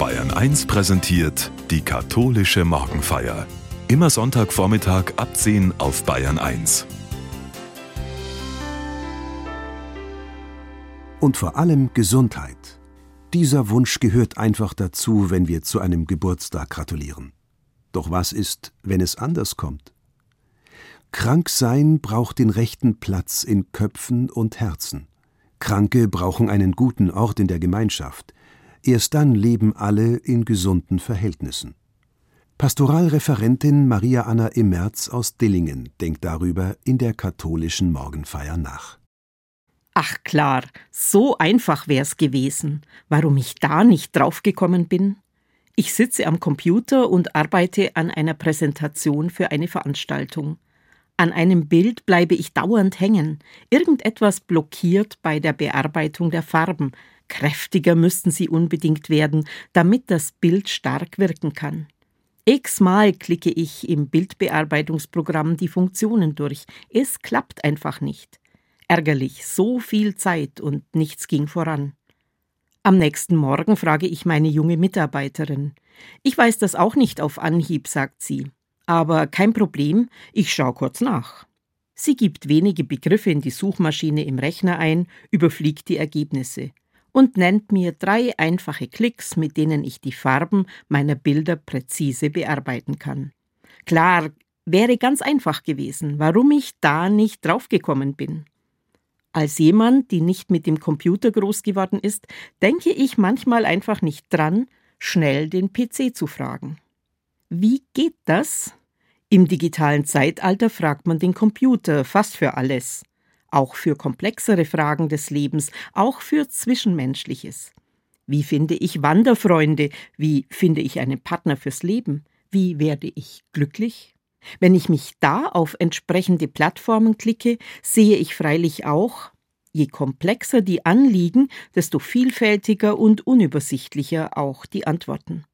Bayern 1 präsentiert die katholische Morgenfeier. Immer Sonntagvormittag ab 10 auf Bayern 1. Und vor allem Gesundheit. Dieser Wunsch gehört einfach dazu, wenn wir zu einem Geburtstag gratulieren. Doch was ist, wenn es anders kommt? Krank sein braucht den rechten Platz in Köpfen und Herzen. Kranke brauchen einen guten Ort in der Gemeinschaft. Erst dann leben alle in gesunden Verhältnissen. Pastoralreferentin Maria Anna Immerz aus Dillingen denkt darüber in der katholischen Morgenfeier nach. Ach klar, so einfach wär's gewesen. Warum ich da nicht draufgekommen bin? Ich sitze am Computer und arbeite an einer Präsentation für eine Veranstaltung. An einem Bild bleibe ich dauernd hängen. Irgendetwas blockiert bei der Bearbeitung der Farben. Kräftiger müssten sie unbedingt werden, damit das Bild stark wirken kann. X-mal klicke ich im Bildbearbeitungsprogramm die Funktionen durch. Es klappt einfach nicht. Ärgerlich, so viel Zeit und nichts ging voran. Am nächsten Morgen frage ich meine junge Mitarbeiterin. Ich weiß das auch nicht auf Anhieb, sagt sie. Aber kein Problem, ich schaue kurz nach. Sie gibt wenige Begriffe in die Suchmaschine im Rechner ein, überfliegt die Ergebnisse und nennt mir drei einfache Klicks, mit denen ich die Farben meiner Bilder präzise bearbeiten kann. Klar, wäre ganz einfach gewesen, warum ich da nicht draufgekommen bin. Als jemand, die nicht mit dem Computer groß geworden ist, denke ich manchmal einfach nicht dran, schnell den PC zu fragen. Wie geht das? Im digitalen Zeitalter fragt man den Computer fast für alles auch für komplexere Fragen des Lebens, auch für Zwischenmenschliches. Wie finde ich Wanderfreunde? Wie finde ich einen Partner fürs Leben? Wie werde ich glücklich? Wenn ich mich da auf entsprechende Plattformen klicke, sehe ich freilich auch, je komplexer die Anliegen, desto vielfältiger und unübersichtlicher auch die Antworten.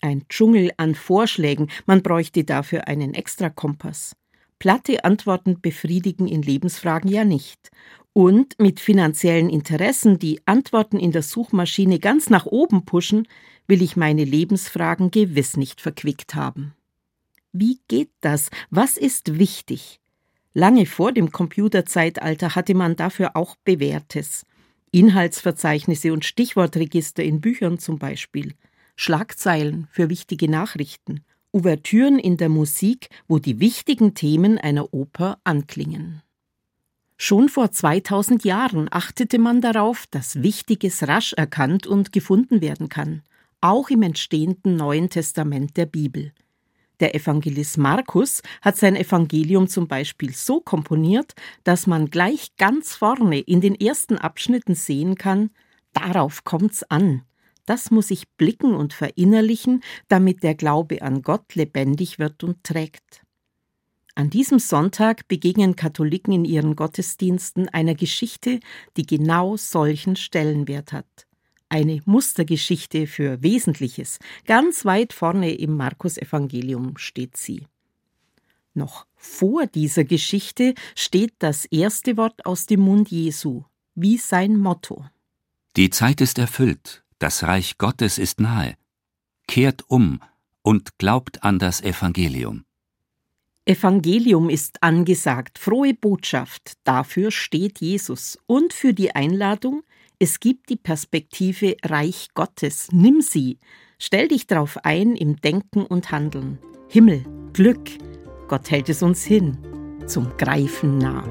Ein Dschungel an Vorschlägen, man bräuchte dafür einen Extrakompass. Platte Antworten befriedigen in Lebensfragen ja nicht. Und mit finanziellen Interessen, die Antworten in der Suchmaschine ganz nach oben pushen, will ich meine Lebensfragen gewiss nicht verquickt haben. Wie geht das? Was ist wichtig? Lange vor dem Computerzeitalter hatte man dafür auch Bewährtes. Inhaltsverzeichnisse und Stichwortregister in Büchern zum Beispiel, Schlagzeilen für wichtige Nachrichten Ouvertüren in der Musik, wo die wichtigen Themen einer Oper anklingen. Schon vor 2000 Jahren achtete man darauf, dass Wichtiges rasch erkannt und gefunden werden kann, auch im entstehenden Neuen Testament der Bibel. Der Evangelist Markus hat sein Evangelium zum Beispiel so komponiert, dass man gleich ganz vorne in den ersten Abschnitten sehen kann, darauf kommt's an. Das muss ich blicken und verinnerlichen, damit der Glaube an Gott lebendig wird und trägt. An diesem Sonntag begegnen Katholiken in ihren Gottesdiensten einer Geschichte, die genau solchen Stellenwert hat. Eine Mustergeschichte für Wesentliches. Ganz weit vorne im Markus-Evangelium steht sie. Noch vor dieser Geschichte steht das erste Wort aus dem Mund Jesu, wie sein Motto. Die Zeit ist erfüllt, das Reich Gottes ist nahe. Kehrt um und glaubt an das Evangelium. Evangelium ist angesagt, frohe Botschaft, dafür steht Jesus. Und für die Einladung, es gibt die Perspektive Reich Gottes, nimm sie, stell dich darauf ein im Denken und Handeln. Himmel, Glück, Gott hält es uns hin, zum Greifen nah.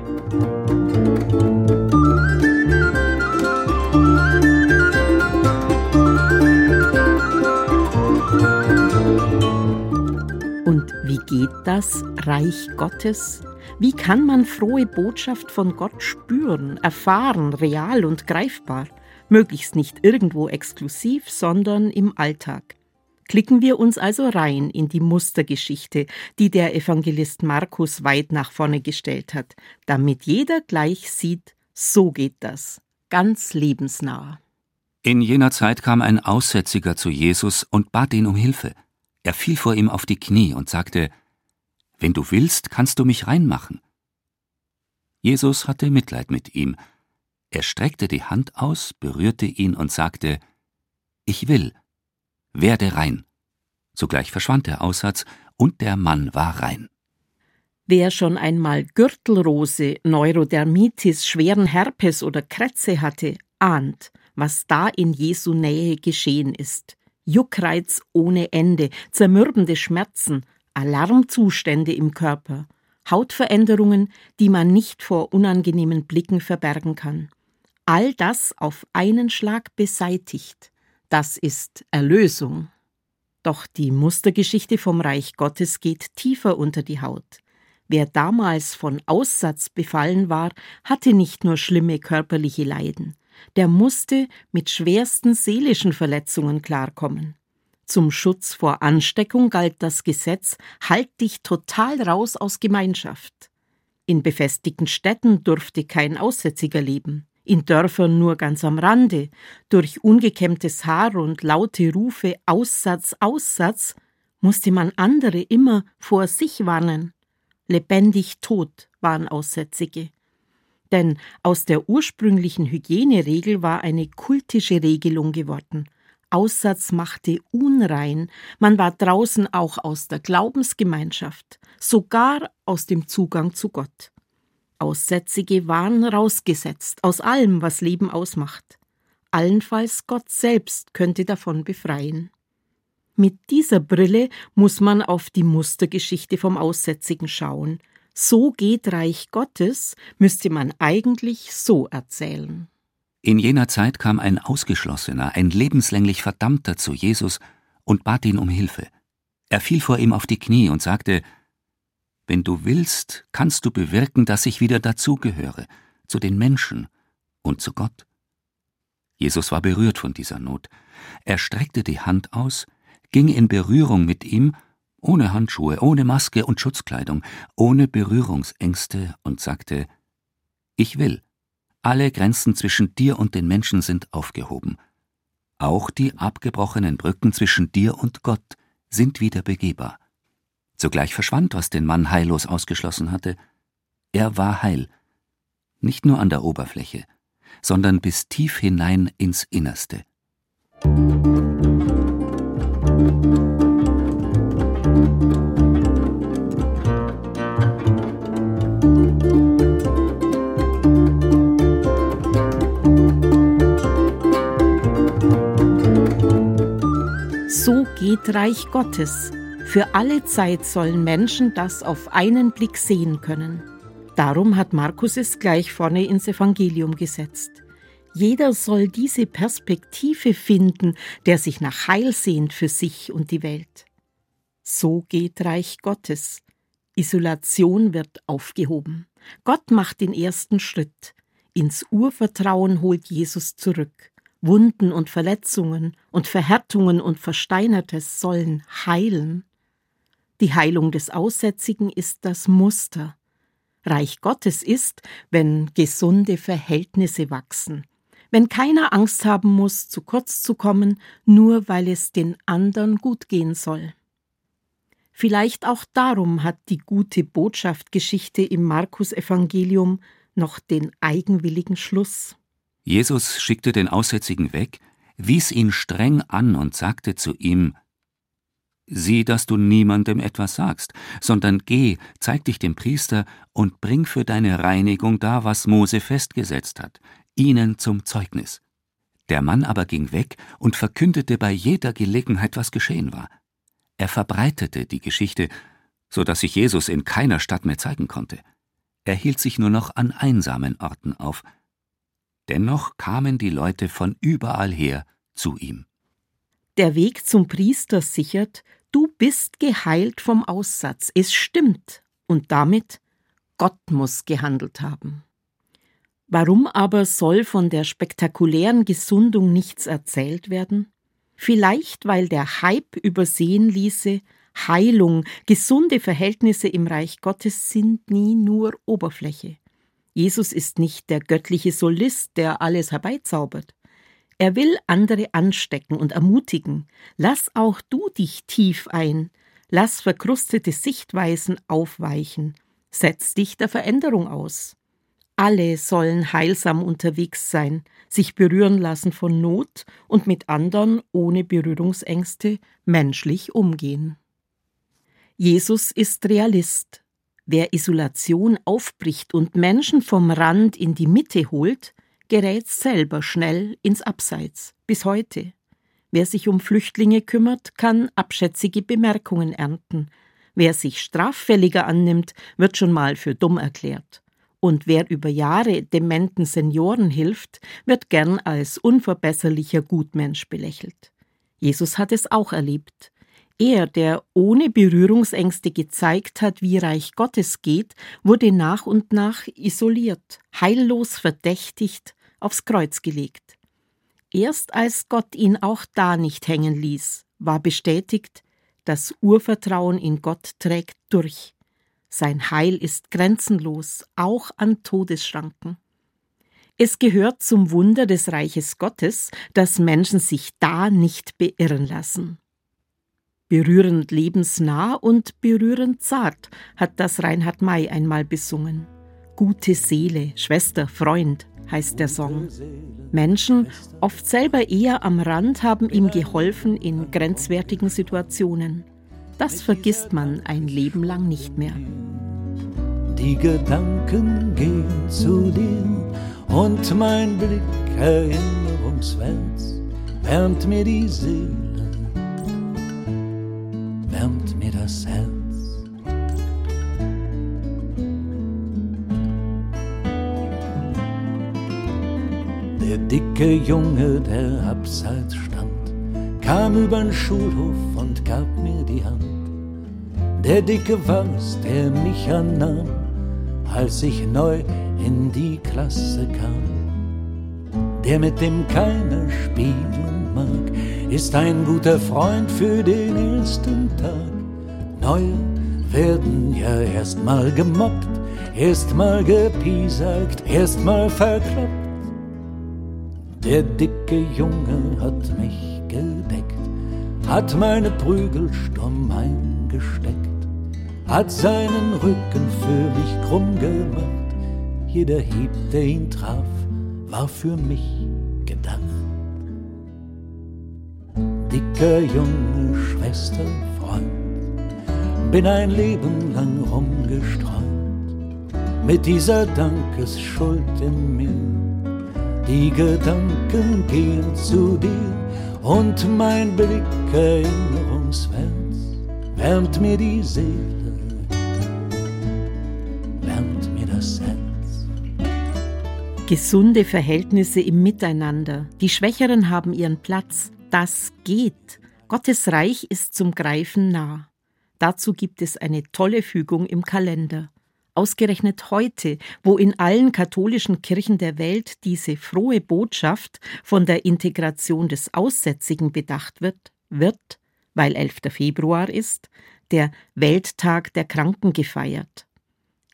Und wie geht das Reich Gottes? Wie kann man frohe Botschaft von Gott spüren, erfahren, real und greifbar? Möglichst nicht irgendwo exklusiv, sondern im Alltag. Klicken wir uns also rein in die Mustergeschichte, die der Evangelist Markus weit nach vorne gestellt hat, damit jeder gleich sieht, so geht das, ganz lebensnah. In jener Zeit kam ein Aussätziger zu Jesus und bat ihn um Hilfe. Er fiel vor ihm auf die Knie und sagte, Wenn du willst, kannst du mich reinmachen. Jesus hatte Mitleid mit ihm. Er streckte die Hand aus, berührte ihn und sagte, Ich will, werde rein. Sogleich verschwand der Aussatz und der Mann war rein. Wer schon einmal Gürtelrose, Neurodermitis, schweren Herpes oder Krätze hatte, ahnt, was da in Jesu Nähe geschehen ist. Juckreiz ohne Ende, zermürbende Schmerzen, Alarmzustände im Körper, Hautveränderungen, die man nicht vor unangenehmen Blicken verbergen kann. All das auf einen Schlag beseitigt. Das ist Erlösung. Doch die Mustergeschichte vom Reich Gottes geht tiefer unter die Haut. Wer damals von Aussatz befallen war, hatte nicht nur schlimme körperliche Leiden, der musste mit schwersten seelischen Verletzungen klarkommen. Zum Schutz vor Ansteckung galt das Gesetz Halt dich total raus aus Gemeinschaft. In befestigten Städten durfte kein Aussätziger leben in Dörfern nur ganz am Rande, durch ungekämmtes Haar und laute Rufe Aussatz, Aussatz, musste man andere immer vor sich warnen. Lebendig tot waren Aussätzige. Denn aus der ursprünglichen Hygieneregel war eine kultische Regelung geworden. Aussatz machte unrein, man war draußen auch aus der Glaubensgemeinschaft, sogar aus dem Zugang zu Gott. Aussätzige waren rausgesetzt aus allem, was Leben ausmacht. Allenfalls Gott selbst könnte davon befreien. Mit dieser Brille muss man auf die Mustergeschichte vom Aussätzigen schauen. So geht Reich Gottes, müsste man eigentlich so erzählen. In jener Zeit kam ein Ausgeschlossener, ein lebenslänglich Verdammter zu Jesus und bat ihn um Hilfe. Er fiel vor ihm auf die Knie und sagte, wenn du willst, kannst du bewirken, dass ich wieder dazugehöre, zu den Menschen und zu Gott. Jesus war berührt von dieser Not. Er streckte die Hand aus, ging in Berührung mit ihm, ohne Handschuhe, ohne Maske und Schutzkleidung, ohne Berührungsängste und sagte, Ich will, alle Grenzen zwischen dir und den Menschen sind aufgehoben. Auch die abgebrochenen Brücken zwischen dir und Gott sind wieder begehbar. Sogleich verschwand, was den Mann heillos ausgeschlossen hatte. Er war heil, nicht nur an der Oberfläche, sondern bis tief hinein ins Innerste. So geht Reich Gottes für alle Zeit sollen Menschen das auf einen Blick sehen können. Darum hat Markus es gleich vorne ins Evangelium gesetzt. Jeder soll diese Perspektive finden, der sich nach Heil sehnt für sich und die Welt. So geht Reich Gottes. Isolation wird aufgehoben. Gott macht den ersten Schritt. Ins Urvertrauen holt Jesus zurück. Wunden und Verletzungen und Verhärtungen und Versteinertes sollen heilen. Die Heilung des Aussätzigen ist das Muster. Reich Gottes ist, wenn gesunde Verhältnisse wachsen, wenn keiner Angst haben muss, zu kurz zu kommen, nur weil es den anderen gut gehen soll. Vielleicht auch darum hat die gute Botschaftgeschichte im Markus Evangelium noch den eigenwilligen Schluss. Jesus schickte den Aussätzigen weg, wies ihn streng an und sagte zu ihm Sieh, dass du niemandem etwas sagst, sondern geh, zeig dich dem Priester und bring für deine Reinigung da, was Mose festgesetzt hat, ihnen zum Zeugnis. Der Mann aber ging weg und verkündete bei jeder Gelegenheit, was geschehen war. Er verbreitete die Geschichte, so dass sich Jesus in keiner Stadt mehr zeigen konnte. Er hielt sich nur noch an einsamen Orten auf. Dennoch kamen die Leute von überall her zu ihm. Der Weg zum Priester sichert, du bist geheilt vom Aussatz. Es stimmt. Und damit, Gott muss gehandelt haben. Warum aber soll von der spektakulären Gesundung nichts erzählt werden? Vielleicht, weil der Hype übersehen ließe, Heilung, gesunde Verhältnisse im Reich Gottes sind nie nur Oberfläche. Jesus ist nicht der göttliche Solist, der alles herbeizaubert. Er will andere anstecken und ermutigen. Lass auch du dich tief ein. Lass verkrustete Sichtweisen aufweichen. Setz dich der Veränderung aus. Alle sollen heilsam unterwegs sein, sich berühren lassen von Not und mit anderen ohne Berührungsängste menschlich umgehen. Jesus ist Realist. Wer Isolation aufbricht und Menschen vom Rand in die Mitte holt, gerät selber schnell ins Abseits, bis heute. Wer sich um Flüchtlinge kümmert, kann abschätzige Bemerkungen ernten. Wer sich straffälliger annimmt, wird schon mal für dumm erklärt. Und wer über Jahre dementen Senioren hilft, wird gern als unverbesserlicher Gutmensch belächelt. Jesus hat es auch erlebt. Er, der ohne Berührungsängste gezeigt hat, wie Reich Gottes geht, wurde nach und nach isoliert, heillos verdächtigt, aufs Kreuz gelegt. Erst als Gott ihn auch da nicht hängen ließ, war bestätigt, das Urvertrauen in Gott trägt durch. Sein Heil ist grenzenlos, auch an Todesschranken. Es gehört zum Wunder des Reiches Gottes, dass Menschen sich da nicht beirren lassen. Berührend lebensnah und berührend zart hat das Reinhard May einmal besungen. Gute Seele, Schwester, Freund heißt der Song. Menschen, oft selber eher am Rand, haben ihm geholfen in grenzwertigen Situationen. Das vergisst man ein Leben lang nicht mehr. Die Gedanken gehen zu dir und mein Blick erinnerungswärts wärmt mir die Seele, wärmt mir das Herz. Der dicke Junge, der abseits stand, kam übern Schulhof und gab mir die Hand. Der Dicke war's, der mich annahm, als ich neu in die Klasse kam. Der mit dem keiner spielen mag, ist ein guter Freund für den ersten Tag. Neue werden ja erstmal gemobbt, erstmal gepiesackt, erstmal verkloppt. Der dicke Junge hat mich gedeckt, hat meine Prügel stumm eingesteckt hat seinen Rücken für mich krumm gemacht. Jeder Hieb, der ihn traf, war für mich gedacht. Dicker Junge, Schwester, Freund, bin ein Leben lang rumgestreunt mit dieser Dankesschuld in mir. Die Gedanken gehen zu dir und mein Blick erinnerungswärts wärmt mir die Seele Gesunde Verhältnisse im Miteinander. Die Schwächeren haben ihren Platz. Das geht. Gottes Reich ist zum Greifen nah. Dazu gibt es eine tolle Fügung im Kalender. Ausgerechnet heute, wo in allen katholischen Kirchen der Welt diese frohe Botschaft von der Integration des Aussätzigen bedacht wird, wird, weil 11. Februar ist, der Welttag der Kranken gefeiert.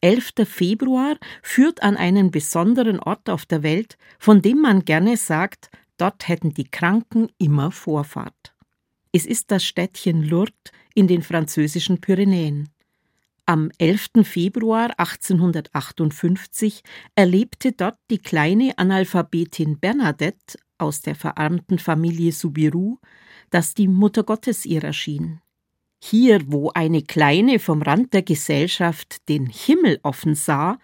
11. Februar führt an einen besonderen Ort auf der Welt, von dem man gerne sagt, dort hätten die Kranken immer Vorfahrt. Es ist das Städtchen Lourdes in den französischen Pyrenäen. Am 11. Februar 1858 erlebte dort die kleine Analphabetin Bernadette aus der verarmten Familie Soubirous, dass die Mutter Gottes ihr erschien. Hier, wo eine Kleine vom Rand der Gesellschaft den Himmel offen sah,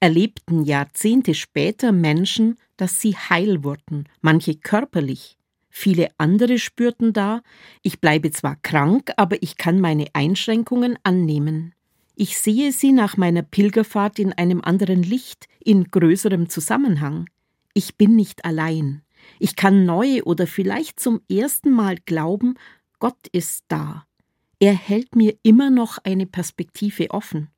erlebten Jahrzehnte später Menschen, dass sie heil wurden, manche körperlich. Viele andere spürten da, ich bleibe zwar krank, aber ich kann meine Einschränkungen annehmen. Ich sehe sie nach meiner Pilgerfahrt in einem anderen Licht, in größerem Zusammenhang. Ich bin nicht allein. Ich kann neu oder vielleicht zum ersten Mal glauben, Gott ist da. Er hält mir immer noch eine Perspektive offen.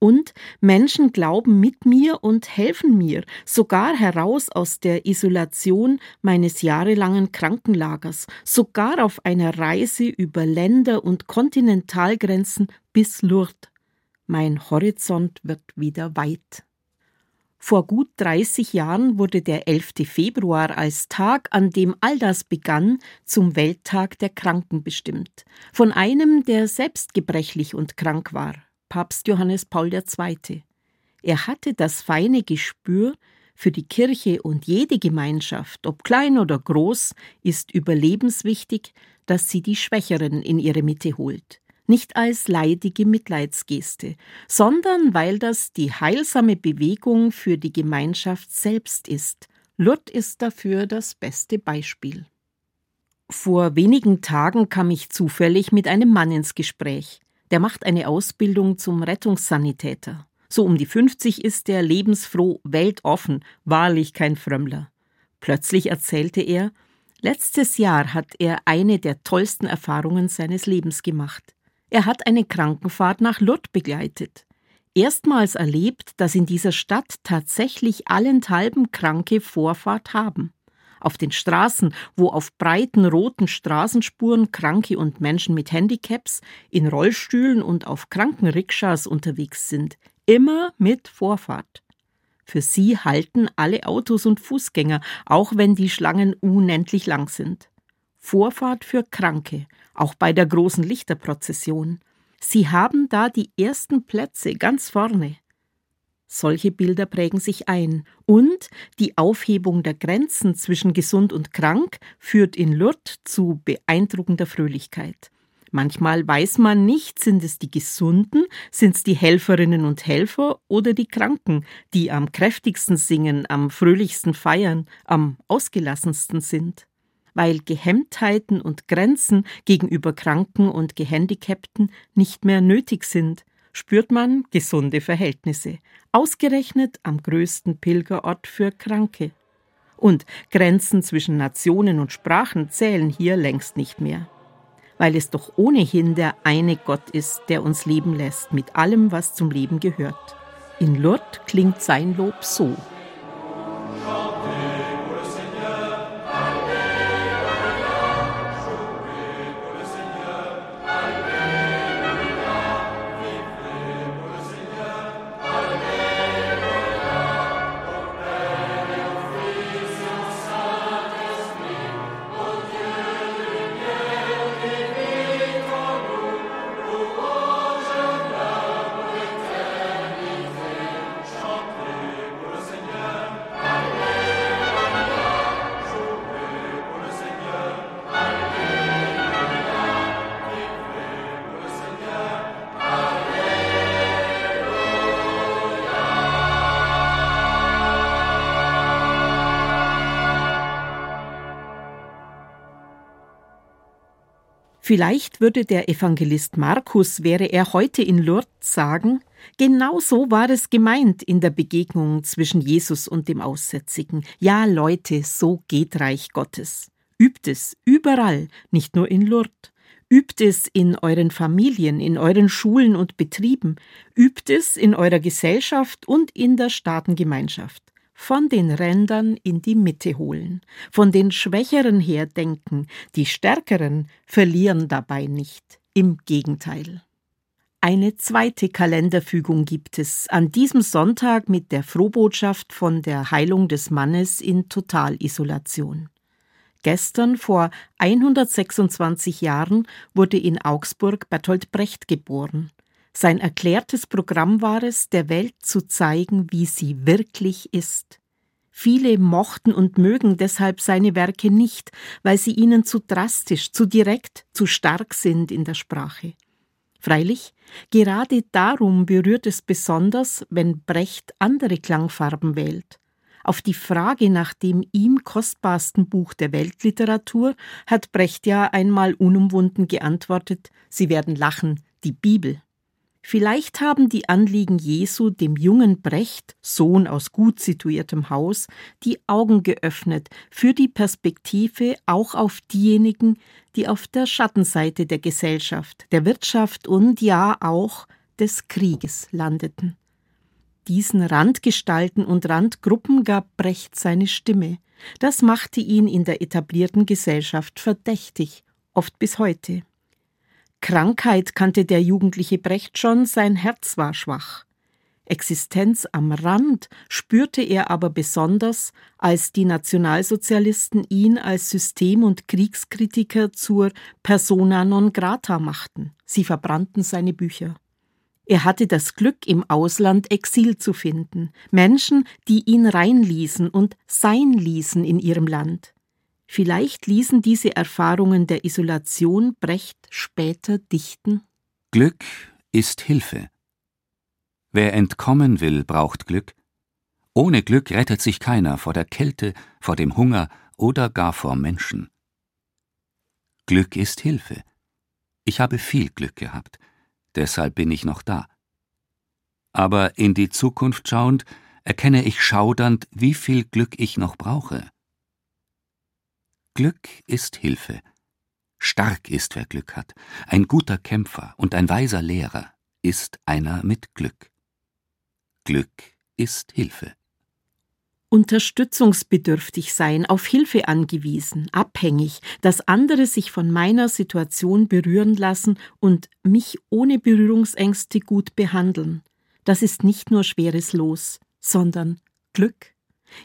Und Menschen glauben mit mir und helfen mir, sogar heraus aus der Isolation meines jahrelangen Krankenlagers, sogar auf einer Reise über Länder und Kontinentalgrenzen bis Lourdes. Mein Horizont wird wieder weit. Vor gut 30 Jahren wurde der 11. Februar als Tag, an dem all das begann, zum Welttag der Kranken bestimmt. Von einem, der selbst gebrechlich und krank war, Papst Johannes Paul II. Er hatte das feine Gespür für die Kirche und jede Gemeinschaft, ob klein oder groß, ist überlebenswichtig, dass sie die Schwächeren in ihre Mitte holt. Nicht als leidige Mitleidsgeste, sondern weil das die heilsame Bewegung für die Gemeinschaft selbst ist. Lourdes ist dafür das beste Beispiel. Vor wenigen Tagen kam ich zufällig mit einem Mann ins Gespräch. Der macht eine Ausbildung zum Rettungssanitäter. So um die 50 ist er lebensfroh, weltoffen, wahrlich kein Frömmler. Plötzlich erzählte er, letztes Jahr hat er eine der tollsten Erfahrungen seines Lebens gemacht. Er hat eine Krankenfahrt nach Lourdes begleitet. Erstmals erlebt, dass in dieser Stadt tatsächlich allenthalben Kranke Vorfahrt haben. Auf den Straßen, wo auf breiten roten Straßenspuren Kranke und Menschen mit Handicaps, in Rollstühlen und auf Krankenrikschas unterwegs sind, immer mit Vorfahrt. Für sie halten alle Autos und Fußgänger, auch wenn die Schlangen unendlich lang sind. Vorfahrt für Kranke, auch bei der großen Lichterprozession. Sie haben da die ersten Plätze ganz vorne. Solche Bilder prägen sich ein, und die Aufhebung der Grenzen zwischen gesund und krank führt in Lourdes zu beeindruckender Fröhlichkeit. Manchmal weiß man nicht, sind es die Gesunden, sind es die Helferinnen und Helfer oder die Kranken, die am kräftigsten singen, am fröhlichsten feiern, am ausgelassensten sind. Weil Gehemmtheiten und Grenzen gegenüber Kranken und Gehandicapten nicht mehr nötig sind, spürt man gesunde Verhältnisse, ausgerechnet am größten Pilgerort für Kranke. Und Grenzen zwischen Nationen und Sprachen zählen hier längst nicht mehr weil es doch ohnehin der eine Gott ist, der uns leben lässt mit allem, was zum Leben gehört. In Lourdes klingt sein Lob so. Vielleicht würde der Evangelist Markus, wäre er heute in Lourdes, sagen, genau so war es gemeint in der Begegnung zwischen Jesus und dem Aussätzigen. Ja, Leute, so geht Reich Gottes. Übt es überall, nicht nur in Lourdes. Übt es in euren Familien, in euren Schulen und Betrieben. Übt es in eurer Gesellschaft und in der Staatengemeinschaft von den Rändern in die Mitte holen, von den Schwächeren her denken, die Stärkeren verlieren dabei nicht, im Gegenteil. Eine zweite Kalenderfügung gibt es an diesem Sonntag mit der Frohbotschaft von der Heilung des Mannes in Totalisolation. Gestern vor 126 Jahren wurde in Augsburg Bertolt Brecht geboren. Sein erklärtes Programm war es, der Welt zu zeigen, wie sie wirklich ist. Viele mochten und mögen deshalb seine Werke nicht, weil sie ihnen zu drastisch, zu direkt, zu stark sind in der Sprache. Freilich, gerade darum berührt es besonders, wenn Brecht andere Klangfarben wählt. Auf die Frage nach dem ihm kostbarsten Buch der Weltliteratur hat Brecht ja einmal unumwunden geantwortet, Sie werden lachen, die Bibel. Vielleicht haben die Anliegen Jesu dem jungen Brecht, Sohn aus gut situiertem Haus, die Augen geöffnet für die Perspektive auch auf diejenigen, die auf der Schattenseite der Gesellschaft, der Wirtschaft und ja auch des Krieges landeten. Diesen Randgestalten und Randgruppen gab Brecht seine Stimme. Das machte ihn in der etablierten Gesellschaft verdächtig, oft bis heute. Krankheit kannte der jugendliche Brecht schon, sein Herz war schwach. Existenz am Rand spürte er aber besonders, als die Nationalsozialisten ihn als System- und Kriegskritiker zur persona non grata machten. Sie verbrannten seine Bücher. Er hatte das Glück, im Ausland Exil zu finden, Menschen, die ihn reinließen und sein ließen in ihrem Land. Vielleicht ließen diese Erfahrungen der Isolation Brecht später dichten. Glück ist Hilfe. Wer entkommen will, braucht Glück. Ohne Glück rettet sich keiner vor der Kälte, vor dem Hunger oder gar vor Menschen. Glück ist Hilfe. Ich habe viel Glück gehabt, deshalb bin ich noch da. Aber in die Zukunft schauend erkenne ich schaudernd, wie viel Glück ich noch brauche. Glück ist Hilfe. Stark ist, wer Glück hat. Ein guter Kämpfer und ein weiser Lehrer ist einer mit Glück. Glück ist Hilfe. Unterstützungsbedürftig sein, auf Hilfe angewiesen, abhängig, dass andere sich von meiner Situation berühren lassen und mich ohne Berührungsängste gut behandeln. Das ist nicht nur schweres Los, sondern Glück.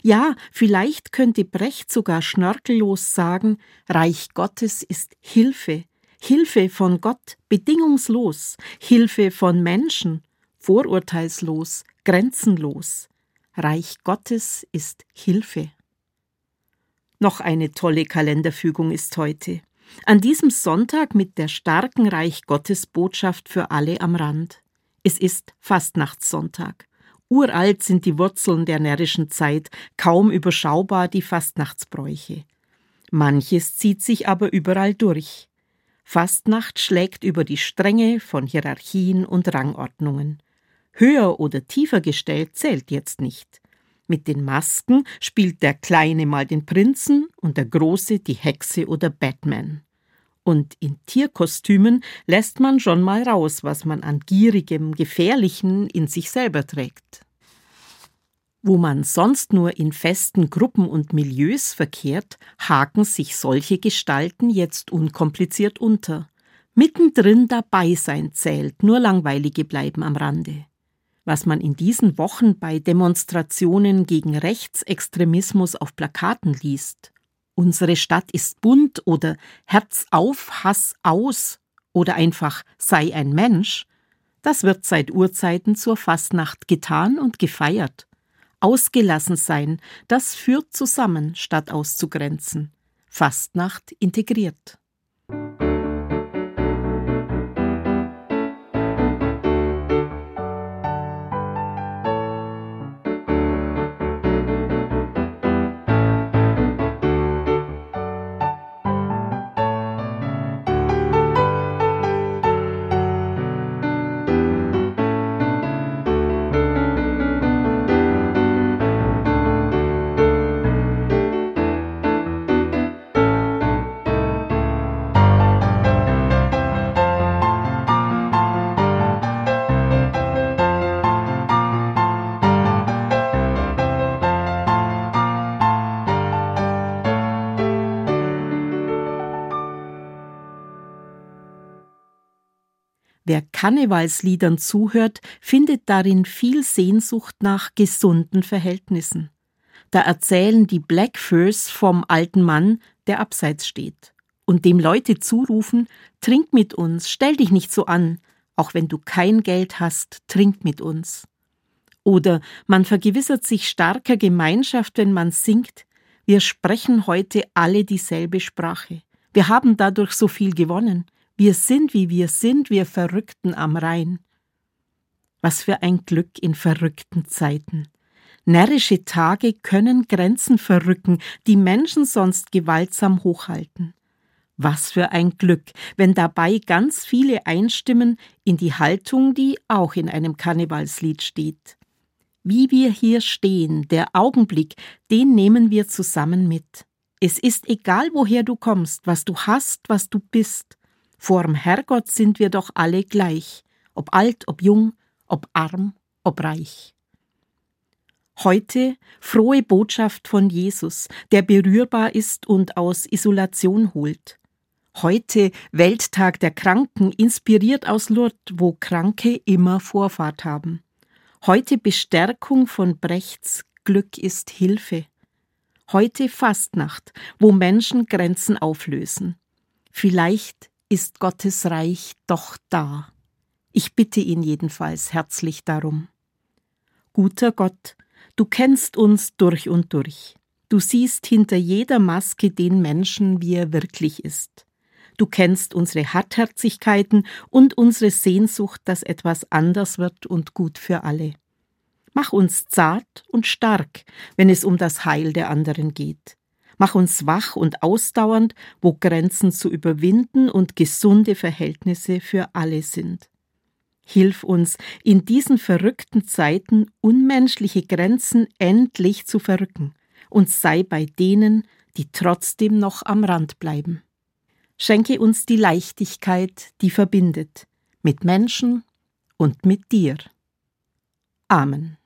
Ja, vielleicht könnte Brecht sogar schnörkellos sagen, Reich Gottes ist Hilfe, Hilfe von Gott, bedingungslos, Hilfe von Menschen, vorurteilslos, grenzenlos. Reich Gottes ist Hilfe. Noch eine tolle Kalenderfügung ist heute. An diesem Sonntag mit der starken Reich Gottes Botschaft für alle am Rand. Es ist Fastnachtssonntag. Uralt sind die Wurzeln der närrischen Zeit, kaum überschaubar die Fastnachtsbräuche. Manches zieht sich aber überall durch. Fastnacht schlägt über die Stränge von Hierarchien und Rangordnungen. Höher oder tiefer gestellt zählt jetzt nicht. Mit den Masken spielt der Kleine mal den Prinzen und der Große die Hexe oder Batman. Und in Tierkostümen lässt man schon mal raus, was man an gierigem, gefährlichen in sich selber trägt. Wo man sonst nur in festen Gruppen und Milieus verkehrt, haken sich solche Gestalten jetzt unkompliziert unter. Mittendrin dabei sein zählt, nur Langweilige bleiben am Rande. Was man in diesen Wochen bei Demonstrationen gegen Rechtsextremismus auf Plakaten liest, Unsere Stadt ist bunt oder Herz auf, Hass aus oder einfach sei ein Mensch, das wird seit Urzeiten zur Fastnacht getan und gefeiert. Ausgelassen sein, das führt zusammen, statt auszugrenzen. Fastnacht integriert. Wer Karnevalsliedern zuhört, findet darin viel Sehnsucht nach gesunden Verhältnissen. Da erzählen die Blackfurs vom alten Mann, der abseits steht, und dem Leute zurufen, trink mit uns, stell dich nicht so an, auch wenn du kein Geld hast, trink mit uns. Oder man vergewissert sich starker Gemeinschaft, wenn man singt, wir sprechen heute alle dieselbe Sprache. Wir haben dadurch so viel gewonnen. Wir sind, wie wir sind, wir Verrückten am Rhein. Was für ein Glück in verrückten Zeiten. Närrische Tage können Grenzen verrücken, die Menschen sonst gewaltsam hochhalten. Was für ein Glück, wenn dabei ganz viele einstimmen in die Haltung, die auch in einem Karnevalslied steht. Wie wir hier stehen, der Augenblick, den nehmen wir zusammen mit. Es ist egal, woher du kommst, was du hast, was du bist. Vorm Herrgott sind wir doch alle gleich, ob alt, ob jung, ob arm, ob reich. Heute frohe Botschaft von Jesus, der berührbar ist und aus Isolation holt. Heute Welttag der Kranken, inspiriert aus Lourdes, wo Kranke immer Vorfahrt haben. Heute Bestärkung von Brechts Glück ist Hilfe. Heute Fastnacht, wo Menschen Grenzen auflösen. Vielleicht ist Gottes Reich doch da. Ich bitte ihn jedenfalls herzlich darum. Guter Gott, du kennst uns durch und durch. Du siehst hinter jeder Maske den Menschen, wie er wirklich ist. Du kennst unsere Hartherzigkeiten und unsere Sehnsucht, dass etwas anders wird und gut für alle. Mach uns zart und stark, wenn es um das Heil der anderen geht. Mach uns wach und ausdauernd, wo Grenzen zu überwinden und gesunde Verhältnisse für alle sind. Hilf uns, in diesen verrückten Zeiten unmenschliche Grenzen endlich zu verrücken und sei bei denen, die trotzdem noch am Rand bleiben. Schenke uns die Leichtigkeit, die verbindet, mit Menschen und mit dir. Amen.